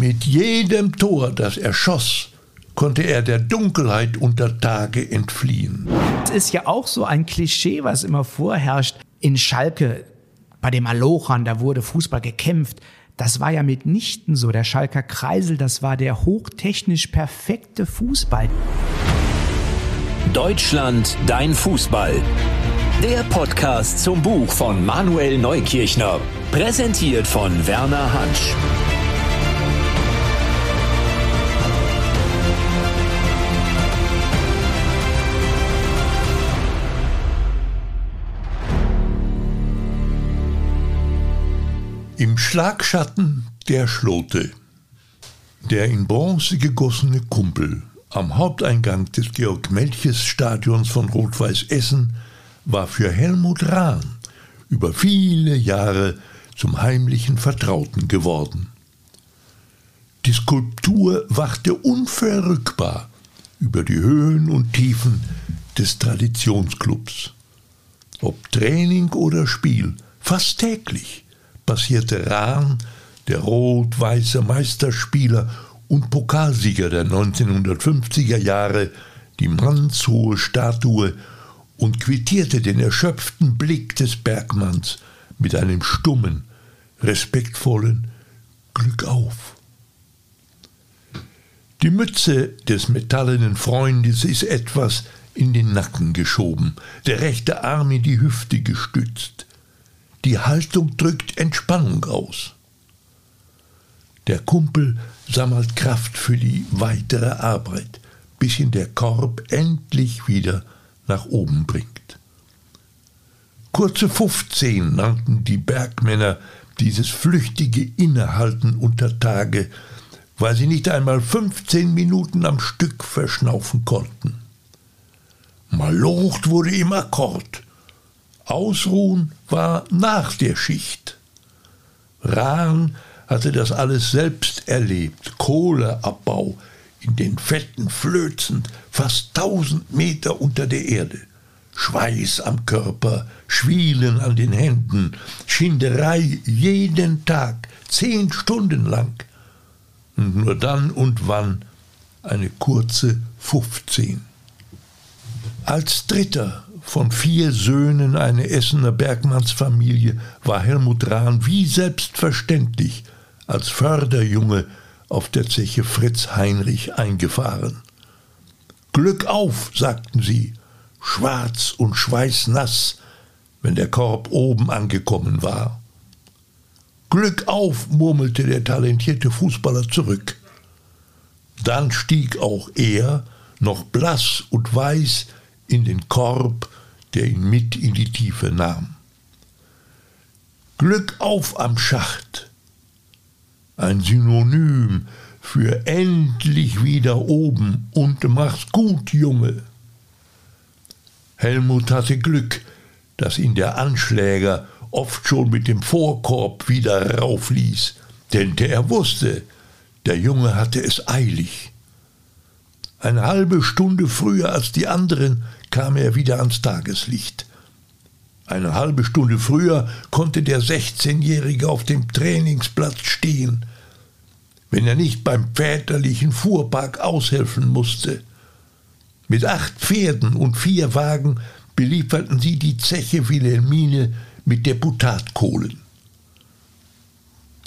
Mit jedem Tor, das er schoss, konnte er der Dunkelheit unter Tage entfliehen. Es ist ja auch so ein Klischee, was immer vorherrscht. In Schalke, bei dem Alochern, da wurde Fußball gekämpft. Das war ja mitnichten so. Der Schalker Kreisel, das war der hochtechnisch perfekte Fußball. Deutschland, dein Fußball. Der Podcast zum Buch von Manuel Neukirchner. Präsentiert von Werner Hansch. Im Schlagschatten der Schlote. Der in Bronze gegossene Kumpel am Haupteingang des Georg-Melches-Stadions von Rot-Weiß Essen war für Helmut Rahn über viele Jahre zum heimlichen Vertrauten geworden. Die Skulptur wachte unverrückbar über die Höhen und Tiefen des Traditionsclubs. Ob Training oder Spiel, fast täglich passierte Rahn, der rot-weiße Meisterspieler und Pokalsieger der 1950er Jahre, die mannshohe Statue und quittierte den erschöpften Blick des Bergmanns mit einem stummen, respektvollen Glück auf. Die Mütze des metallenen Freundes ist etwas in den Nacken geschoben, der rechte Arm in die Hüfte gestützt. Die Haltung drückt Entspannung aus. Der Kumpel sammelt Kraft für die weitere Arbeit, bis ihn der Korb endlich wieder nach oben bringt. Kurze 15 nannten die Bergmänner dieses flüchtige Innehalten unter Tage, weil sie nicht einmal 15 Minuten am Stück verschnaufen konnten. Malocht wurde im Akkord, Ausruhen war nach der Schicht. Rahn hatte das alles selbst erlebt. Kohleabbau in den fetten Flözen, fast tausend Meter unter der Erde. Schweiß am Körper, Schwielen an den Händen, Schinderei jeden Tag, zehn Stunden lang. Und nur dann und wann eine kurze 15. Als Dritter von vier Söhnen einer Essener Bergmannsfamilie war Helmut Rahn wie selbstverständlich als Förderjunge auf der Zeche Fritz Heinrich eingefahren. Glück auf, sagten sie, schwarz und schweißnass, wenn der Korb oben angekommen war. Glück auf, murmelte der talentierte Fußballer zurück. Dann stieg auch er, noch blass und weiß, in den Korb, der ihn mit in die Tiefe nahm. Glück auf am Schacht. Ein Synonym für endlich wieder oben und mach's gut, Junge. Helmut hatte Glück, dass ihn der Anschläger oft schon mit dem Vorkorb wieder raufließ, denn der wusste, der Junge hatte es eilig. Eine halbe Stunde früher als die anderen kam er wieder ans Tageslicht. Eine halbe Stunde früher konnte der 16-Jährige auf dem Trainingsplatz stehen, wenn er nicht beim väterlichen Fuhrpark aushelfen musste. Mit acht Pferden und vier Wagen belieferten sie die Zeche Wilhelmine mit Deputatkohlen.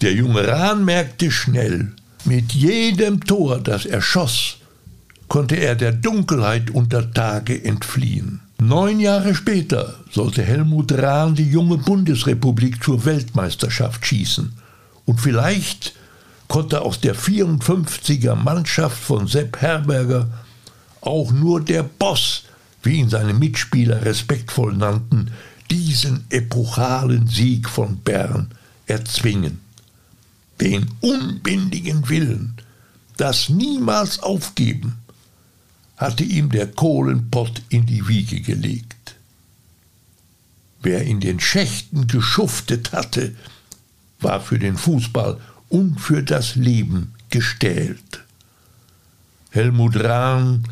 Der junge Rahn merkte schnell, mit jedem Tor, das er schoss, konnte er der Dunkelheit unter Tage entfliehen. Neun Jahre später sollte Helmut Rahn die junge Bundesrepublik zur Weltmeisterschaft schießen. Und vielleicht konnte aus der 54er Mannschaft von Sepp Herberger auch nur der Boss, wie ihn seine Mitspieler respektvoll nannten, diesen epochalen Sieg von Bern erzwingen. Den unbändigen Willen, das niemals aufgeben, hatte ihm der Kohlenpott in die Wiege gelegt. Wer in den Schächten geschuftet hatte, war für den Fußball und für das Leben gestählt. Helmut Rahn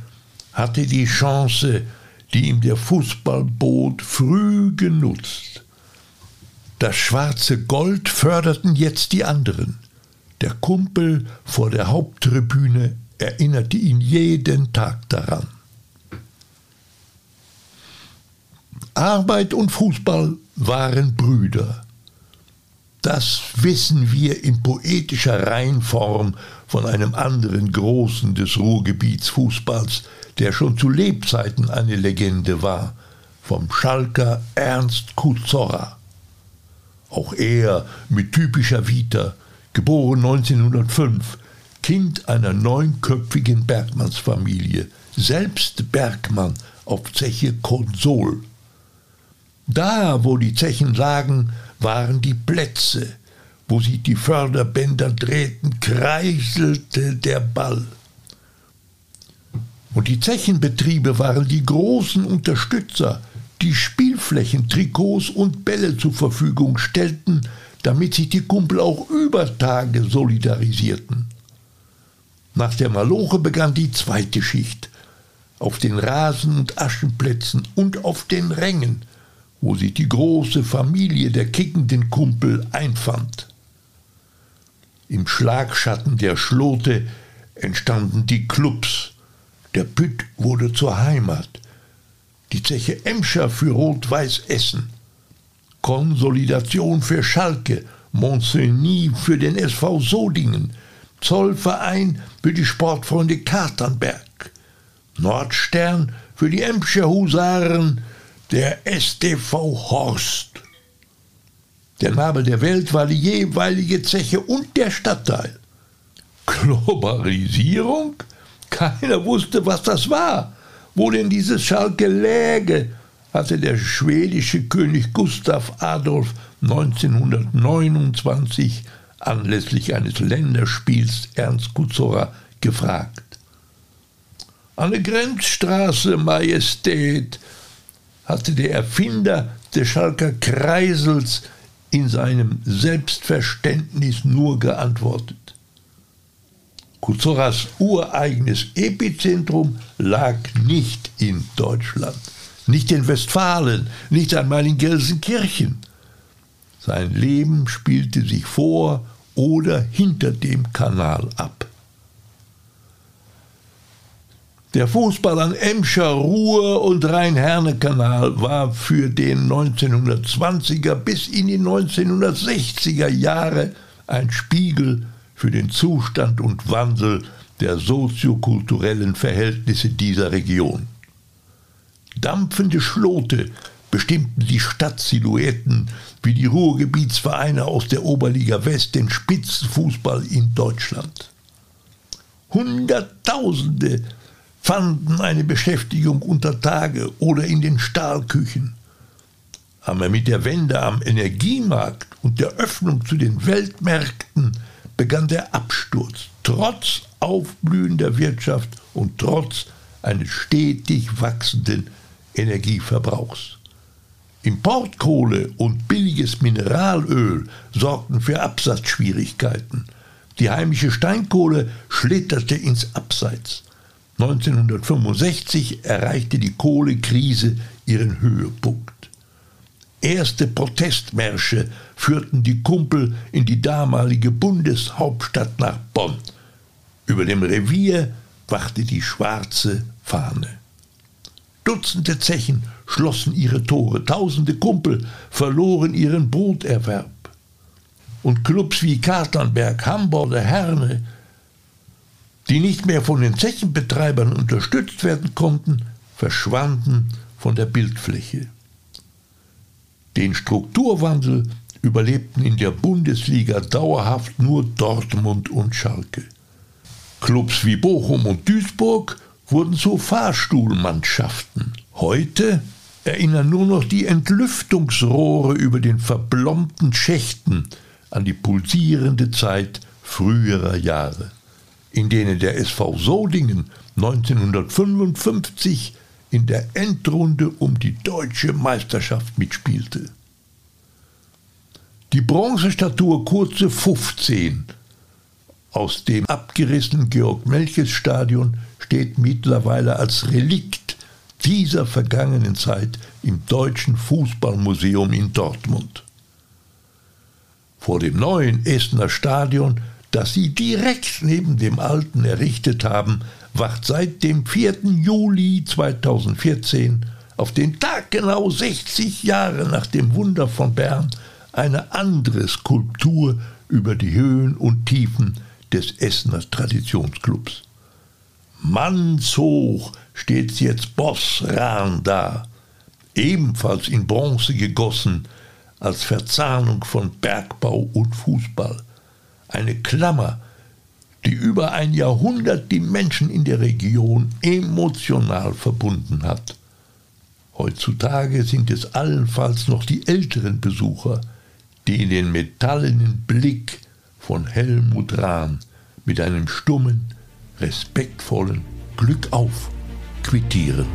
hatte die Chance, die ihm der Fußball bot, früh genutzt. Das schwarze Gold förderten jetzt die anderen. Der Kumpel vor der Haupttribüne erinnerte ihn jeden Tag daran. Arbeit und Fußball waren Brüder. Das wissen wir in poetischer Reinform von einem anderen Großen des Ruhrgebiets Fußballs, der schon zu Lebzeiten eine Legende war, vom Schalker Ernst Kuzorra. Auch er mit typischer Vita, geboren 1905, Kind einer neunköpfigen Bergmannsfamilie, selbst Bergmann auf Zeche Konsol. Da, wo die Zechen lagen, waren die Plätze, wo sich die Förderbänder drehten, kreiselte der Ball. Und die Zechenbetriebe waren die großen Unterstützer, die Spielflächen, Trikots und Bälle zur Verfügung stellten, damit sich die Kumpel auch über Tage solidarisierten. Nach der Maloche begann die zweite Schicht. Auf den Rasen- und Aschenplätzen und auf den Rängen, wo sich die große Familie der kickenden Kumpel einfand. Im Schlagschatten der Schlote entstanden die Clubs. Der Pütt wurde zur Heimat. Die Zeche Emscher für Rot-Weiß Essen. Konsolidation für Schalke. Monsigny für den SV Sodingen. Zollverein für die Sportfreunde Katernberg. Nordstern für die Emscher Husaren der STV Horst. Der Nabel der Welt war die jeweilige Zeche und der Stadtteil. Globalisierung? Keiner wusste, was das war. Wo denn dieses Schalke läge, hatte der schwedische König Gustav Adolf 1929 anlässlich eines Länderspiels Ernst Kuzora gefragt. Eine Grenzstraße, Majestät, hatte der Erfinder des Schalker Kreisels in seinem Selbstverständnis nur geantwortet. Kuzoras ureigenes Epizentrum lag nicht in Deutschland, nicht in Westfalen, nicht einmal in Gelsenkirchen. Sein Leben spielte sich vor oder hinter dem Kanal ab. Der Fußball an Emscher, Ruhr und Rhein-Herne-Kanal war für den 1920er bis in die 1960er Jahre ein Spiegel für den Zustand und Wandel der soziokulturellen Verhältnisse dieser Region. Dampfende Schlote bestimmten die Stadtsilhouetten wie die Ruhrgebietsvereine aus der Oberliga West den Spitzenfußball in Deutschland. Hunderttausende fanden eine Beschäftigung unter Tage oder in den Stahlküchen. Aber mit der Wende am Energiemarkt und der Öffnung zu den Weltmärkten begann der Absturz, trotz aufblühender Wirtschaft und trotz eines stetig wachsenden Energieverbrauchs. Importkohle und billiges Mineralöl sorgten für Absatzschwierigkeiten. Die heimische Steinkohle schlitterte ins Abseits. 1965 erreichte die Kohlekrise ihren Höhepunkt. Erste Protestmärsche führten die Kumpel in die damalige Bundeshauptstadt nach Bonn. Über dem Revier wachte die schwarze Fahne. Dutzende Zechen schlossen ihre Tore, tausende Kumpel verloren ihren Broterwerb. Und Clubs wie Katernberg, Hamburger Herne die nicht mehr von den Zechenbetreibern unterstützt werden konnten, verschwanden von der Bildfläche. Den Strukturwandel überlebten in der Bundesliga dauerhaft nur Dortmund und Schalke. Clubs wie Bochum und Duisburg wurden zu Fahrstuhlmannschaften. Heute erinnern nur noch die Entlüftungsrohre über den verblombten Schächten an die pulsierende Zeit früherer Jahre in denen der SV Sodingen 1955 in der Endrunde um die deutsche Meisterschaft mitspielte. Die Bronzestatue Kurze 15 aus dem abgerissenen Georg-Melches-Stadion steht mittlerweile als Relikt dieser vergangenen Zeit im Deutschen Fußballmuseum in Dortmund. Vor dem neuen Essener Stadion das sie direkt neben dem alten errichtet haben, wacht seit dem 4. Juli 2014 auf den Tag genau 60 Jahre nach dem Wunder von Bern eine andere Skulptur über die Höhen und Tiefen des Essener Traditionsclubs. Mannshoch steht jetzt Boss Rahn da, ebenfalls in Bronze gegossen, als Verzahnung von Bergbau und Fußball. Eine Klammer, die über ein Jahrhundert die Menschen in der Region emotional verbunden hat. Heutzutage sind es allenfalls noch die älteren Besucher, die in den metallenen Blick von Helmut Rahn mit einem stummen, respektvollen Glück auf quittieren.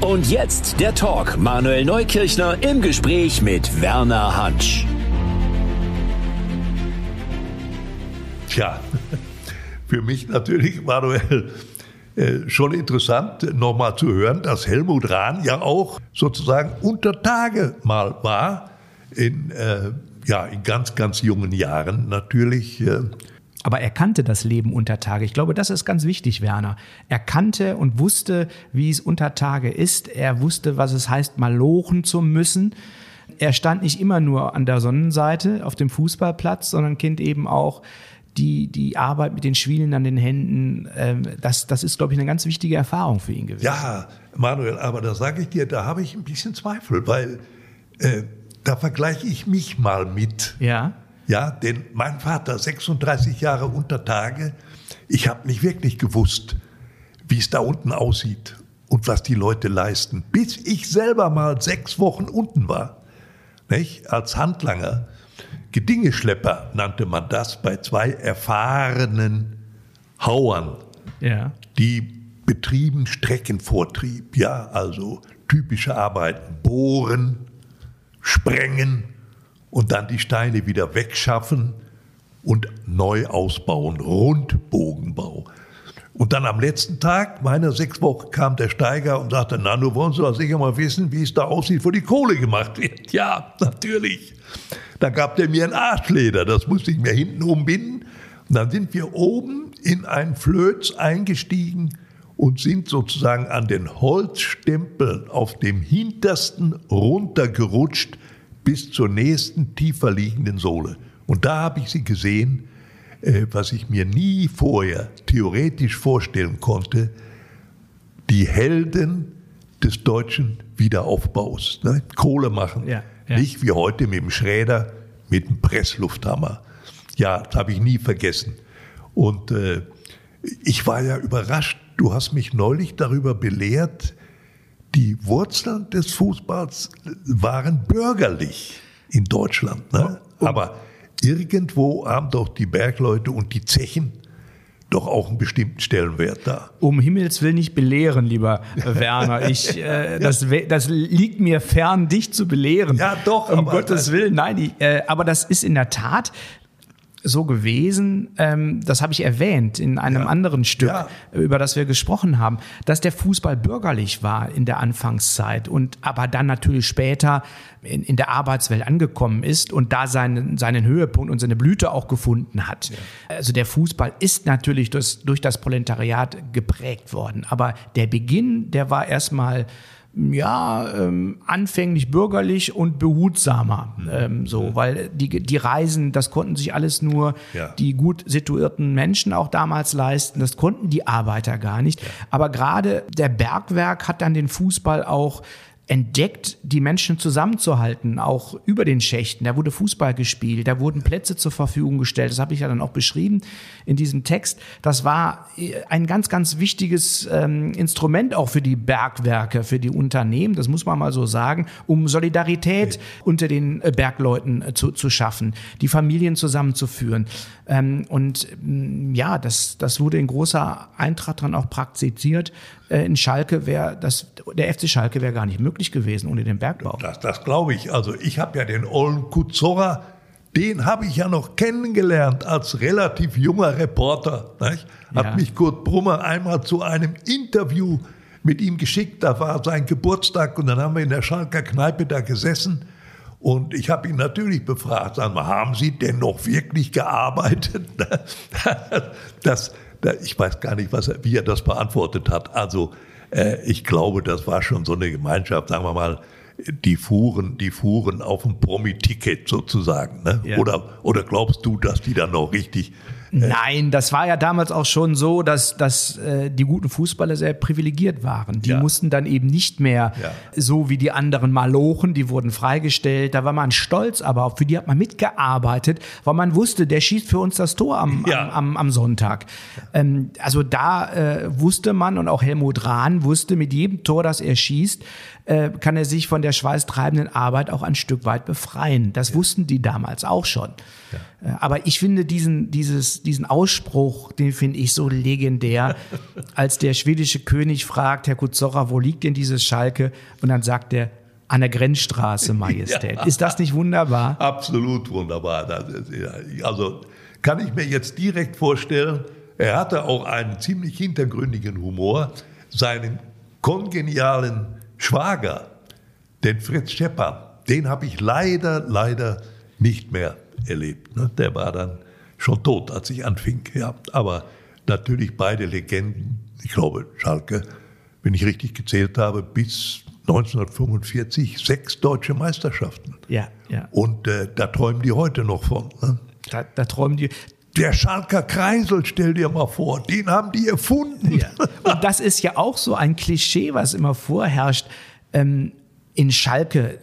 Und jetzt der Talk. Manuel Neukirchner im Gespräch mit Werner Hansch. Tja, für mich natürlich, Manuel, äh, schon interessant, nochmal zu hören, dass Helmut Rahn ja auch sozusagen unter Tage mal war, in, äh, ja, in ganz, ganz jungen Jahren natürlich. Aber er kannte das Leben unter Tage. Ich glaube, das ist ganz wichtig, Werner. Er kannte und wusste, wie es unter Tage ist. Er wusste, was es heißt, mal lochen zu müssen. Er stand nicht immer nur an der Sonnenseite auf dem Fußballplatz, sondern kennt eben auch die, die Arbeit mit den Schwielen an den Händen. Ähm, das, das ist, glaube ich, eine ganz wichtige Erfahrung für ihn gewesen. Ja, Manuel, aber da sage ich dir, da habe ich ein bisschen Zweifel, weil äh, da vergleiche ich mich mal mit. Ja. Ja, denn mein Vater, 36 Jahre unter Tage, ich habe nicht wirklich gewusst, wie es da unten aussieht und was die Leute leisten, bis ich selber mal sechs Wochen unten war, nicht? als Handlanger. Gedingeschlepper nannte man das bei zwei erfahrenen Hauern, ja. die betrieben Streckenvortrieb, ja, also typische Arbeiten, bohren, sprengen, und dann die Steine wieder wegschaffen und neu ausbauen, Rundbogenbau. Und dann am letzten Tag meiner sechs Wochen kam der Steiger und sagte, na, du wollen doch sicher mal wissen, wie es da aussieht, wo die Kohle gemacht wird. Ja, natürlich. Da gab der mir ein Arschleder, das musste ich mir hinten umbinden. Und dann sind wir oben in ein Flöz eingestiegen und sind sozusagen an den Holzstempeln auf dem hintersten runtergerutscht bis zur nächsten tiefer liegenden Sohle. Und da habe ich sie gesehen, äh, was ich mir nie vorher theoretisch vorstellen konnte, die Helden des deutschen Wiederaufbaus. Ne? Kohle machen. Ja, ja. Nicht wie heute mit dem Schräder, mit dem Presslufthammer. Ja, das habe ich nie vergessen. Und äh, ich war ja überrascht. Du hast mich neulich darüber belehrt, die Wurzeln des Fußballs waren bürgerlich in Deutschland. Ne? Aber irgendwo haben doch die Bergleute und die Zechen doch auch einen bestimmten Stellenwert da. Um Himmels Willen nicht belehren, lieber Werner. Ich, äh, das, das liegt mir fern, dich zu belehren. Ja, doch. Um Gottes Willen, nein. Ich, äh, aber das ist in der Tat so gewesen, ähm, das habe ich erwähnt in einem ja. anderen Stück, ja. über das wir gesprochen haben, dass der Fußball bürgerlich war in der Anfangszeit und aber dann natürlich später in, in der Arbeitswelt angekommen ist und da seinen, seinen Höhepunkt und seine Blüte auch gefunden hat. Ja. Also der Fußball ist natürlich durch, durch das Proletariat geprägt worden, aber der Beginn, der war erstmal ja, ähm, anfänglich bürgerlich und behutsamer, mhm. ähm, so, mhm. weil die, die Reisen, das konnten sich alles nur ja. die gut situierten Menschen auch damals leisten, das konnten die Arbeiter gar nicht. Ja. Aber gerade der Bergwerk hat dann den Fußball auch entdeckt, die Menschen zusammenzuhalten, auch über den Schächten. Da wurde Fußball gespielt, da wurden Plätze zur Verfügung gestellt. Das habe ich ja dann auch beschrieben in diesem Text. Das war äh, ein ganz, ganz wichtiges ähm, Instrument auch für die Bergwerke, für die Unternehmen, das muss man mal so sagen, um Solidarität okay. unter den äh, Bergleuten äh, zu, zu schaffen, die Familien zusammenzuführen. Ähm, und mm, ja, das, das wurde in großer Eintracht dann auch praktiziert. Äh, in Schalke wäre das, der FC Schalke wäre gar nicht möglich gewesen ohne den Bergbau. Das, das glaube ich. Also ich habe ja den Ollen Kuzora, den habe ich ja noch kennengelernt als relativ junger Reporter. Nicht? Hat ja. mich Kurt Brummer einmal zu einem Interview mit ihm geschickt. Da war sein Geburtstag und dann haben wir in der Schalker Kneipe da gesessen. Und ich habe ihn natürlich befragt, sagen wir, haben Sie denn noch wirklich gearbeitet? Das, das, ich weiß gar nicht, was er, wie er das beantwortet hat. Also äh, ich glaube, das war schon so eine Gemeinschaft, sagen wir mal, die fuhren, die fuhren auf dem Promi-Ticket sozusagen. Ne? Ja. Oder, oder glaubst du, dass die dann noch richtig Nein, das war ja damals auch schon so, dass, dass äh, die guten Fußballer sehr privilegiert waren. Die ja. mussten dann eben nicht mehr ja. so wie die anderen Malochen, die wurden freigestellt. Da war man stolz, aber auch für die hat man mitgearbeitet, weil man wusste, der schießt für uns das Tor am, ja. am, am, am, Sonntag. Ähm, also da äh, wusste man und auch Helmut Rahn wusste, mit jedem Tor, das er schießt, äh, kann er sich von der schweißtreibenden Arbeit auch ein Stück weit befreien. Das wussten die damals auch schon. Ja. Äh, aber ich finde diesen, dieses, diesen Ausspruch, den finde ich so legendär, als der schwedische König fragt, Herr Kutzocher, wo liegt denn dieses Schalke? Und dann sagt er, an der Grenzstraße, Majestät. Ja. Ist das nicht wunderbar? Absolut wunderbar. also kann ich mir jetzt direkt vorstellen, er hatte auch einen ziemlich hintergründigen Humor. Seinen kongenialen Schwager, den Fritz Schepper, den habe ich leider, leider nicht mehr erlebt. Ne? Der war dann schon tot, als ich anfing. Ja. Aber natürlich beide Legenden. Ich glaube, Schalke, wenn ich richtig gezählt habe, bis 1945 sechs deutsche Meisterschaften. Ja, ja. Und äh, da träumen die heute noch von. Ne? Da, da, träumen die. Der Schalker Kreisel, stell dir mal vor, den haben die erfunden. Ja. Und das ist ja auch so ein Klischee, was immer vorherrscht. Ähm, in Schalke,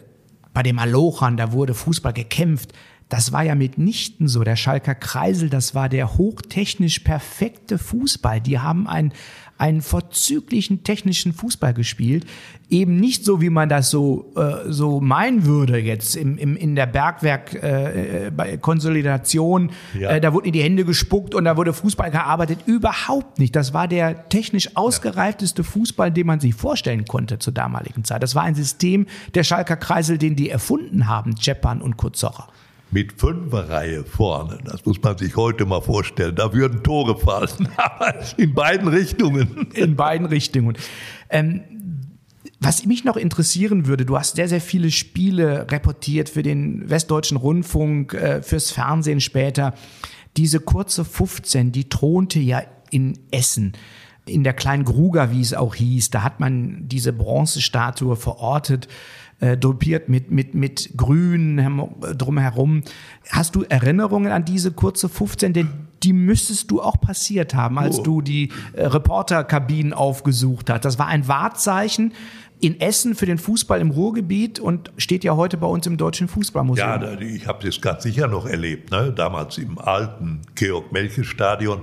bei den Malochern, da wurde Fußball gekämpft. Das war ja mitnichten so. Der Schalker Kreisel, das war der hochtechnisch perfekte Fußball. Die haben einen, einen vorzüglichen technischen Fußball gespielt. Eben nicht so, wie man das so, äh, so meinen würde jetzt im, im, in der Bergwerk-Konsolidation. Äh, ja. äh, da wurden in die Hände gespuckt und da wurde Fußball gearbeitet. Überhaupt nicht. Das war der technisch ausgereifteste Fußball, den man sich vorstellen konnte zur damaligen Zeit. Das war ein System der Schalker Kreisel, den die erfunden haben, Czepan und Kurzocher mit Fünferreihe vorne. Das muss man sich heute mal vorstellen. Da würden Tore fallen. in beiden Richtungen. In beiden Richtungen. Ähm, was mich noch interessieren würde, du hast sehr, sehr viele Spiele reportiert für den Westdeutschen Rundfunk, äh, fürs Fernsehen später. Diese kurze 15, die thronte ja in Essen in der kleinen Gruger, wie es auch hieß, da hat man diese Bronzestatue verortet äh, dopiert mit, mit, mit Grün drumherum. Hast du Erinnerungen an diese kurze 15? Denn die müsstest du auch passiert haben, als oh. du die äh, Reporterkabinen aufgesucht hast. Das war ein Wahrzeichen in Essen für den Fußball im Ruhrgebiet und steht ja heute bei uns im Deutschen Fußballmuseum. Ja, ich habe das ganz sicher noch erlebt. Ne? Damals im alten Georg-Melche-Stadion.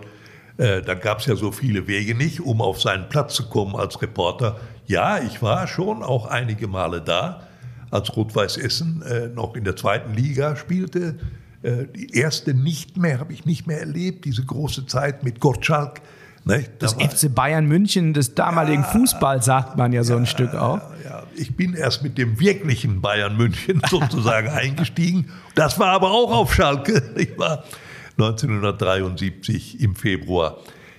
Äh, da gab es ja so viele Wege nicht, um auf seinen Platz zu kommen als Reporter. Ja, ich war schon auch einige Male da, als Rot-Weiß Essen äh, noch in der zweiten Liga spielte. Äh, die erste nicht mehr, habe ich nicht mehr erlebt, diese große Zeit mit Gottschalk. Ne? Das war, FC Bayern München des damaligen ja, Fußballs, sagt man ja so ein Stück auch. Ja, ich bin erst mit dem wirklichen Bayern München sozusagen eingestiegen. Das war aber auch auf Schalke. Ich war 1973 im Februar.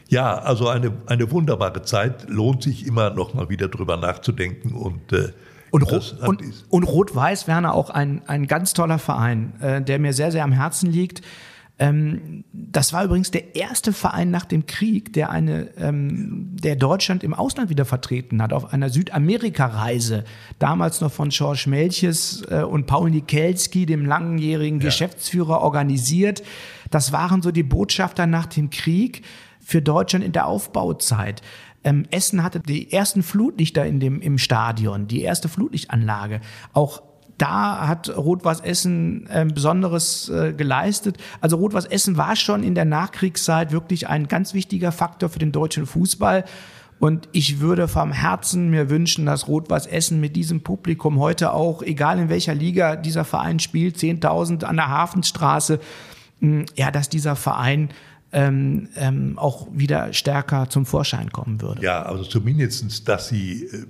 Ja, also eine, eine wunderbare Zeit. Lohnt sich immer noch mal wieder drüber nachzudenken und äh, und, Rot, und, und Rot-Weiß, Werner, auch ein, ein ganz toller Verein, äh, der mir sehr, sehr am Herzen liegt. Ähm, das war übrigens der erste Verein nach dem Krieg, der eine, ähm, der Deutschland im Ausland wieder vertreten hat, auf einer Südamerika-Reise. Damals noch von George Melches äh, und Paul Nikelski, dem langjährigen ja. Geschäftsführer, organisiert. Das waren so die Botschafter nach dem Krieg für Deutschland in der Aufbauzeit. Ähm, Essen hatte die ersten Flutlichter in dem, im Stadion, die erste Flutlichtanlage. Auch da hat Rot-Was Essen äh, Besonderes äh, geleistet. Also Rot-Was Essen war schon in der Nachkriegszeit wirklich ein ganz wichtiger Faktor für den deutschen Fußball. Und ich würde vom Herzen mir wünschen, dass Rot-Was Essen mit diesem Publikum heute auch, egal in welcher Liga dieser Verein spielt, 10.000 an der Hafenstraße, mh, ja, dass dieser Verein ähm, ähm, auch wieder stärker zum Vorschein kommen würde. Ja, also zumindest, dass sie äh,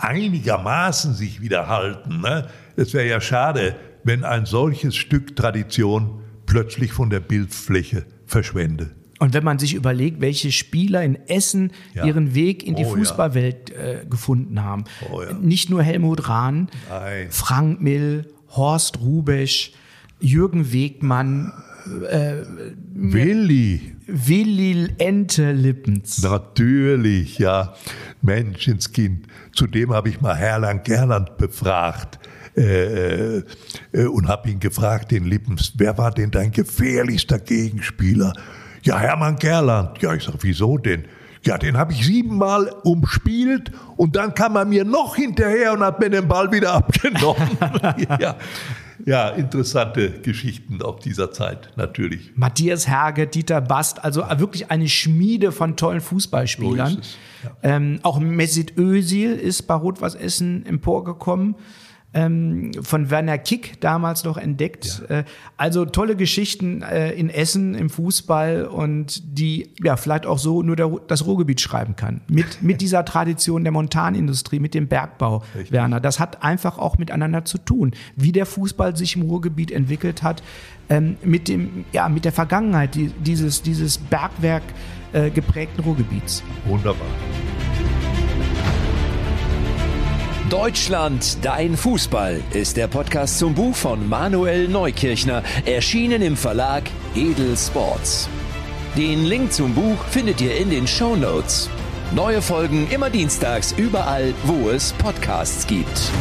einigermaßen sich wieder halten. Ne? Es wäre ja schade, wenn ein solches Stück Tradition plötzlich von der Bildfläche verschwende. Und wenn man sich überlegt, welche Spieler in Essen ja. ihren Weg in die oh, Fußballwelt äh, gefunden haben. Oh, ja. Nicht nur Helmut Rahn, Nein. Frank Mill, Horst Rubesch, Jürgen Wegmann, äh, Willi. Willi Ente Lippens. Natürlich, ja. Menschenskind. Zudem habe ich mal Herrland Gerland befragt. Äh, äh, und habe ihn gefragt, den Lippens, wer war denn dein gefährlichster Gegenspieler? Ja, Hermann Gerland. Ja, ich sag, wieso denn? Ja, den habe ich siebenmal umspielt und dann kam er mir noch hinterher und hat mir den Ball wieder abgenommen. ja. Ja, interessante Geschichten auf dieser Zeit, natürlich. Matthias Herge, Dieter Bast, also wirklich eine Schmiede von tollen Fußballspielern. So ja. ähm, auch Mesut Özil ist bei Rot-Was Essen emporgekommen ähm, von Werner Kick damals noch entdeckt. Ja. Äh, also tolle Geschichten äh, in Essen im Fußball und die ja vielleicht auch so nur der, das Ruhrgebiet schreiben kann. Mit, mit dieser Tradition der Montanindustrie, mit dem Bergbau, Richtig. Werner. Das hat einfach auch miteinander zu tun. Wie der Fußball sich im Ruhrgebiet entwickelt hat, ähm, mit dem, ja, mit der Vergangenheit die, dieses, dieses Bergwerk äh, geprägten Ruhrgebiets. Wunderbar. Deutschland, dein Fußball ist der Podcast zum Buch von Manuel Neukirchner, erschienen im Verlag Edel Sports. Den Link zum Buch findet ihr in den Show Notes. Neue Folgen immer dienstags überall, wo es Podcasts gibt.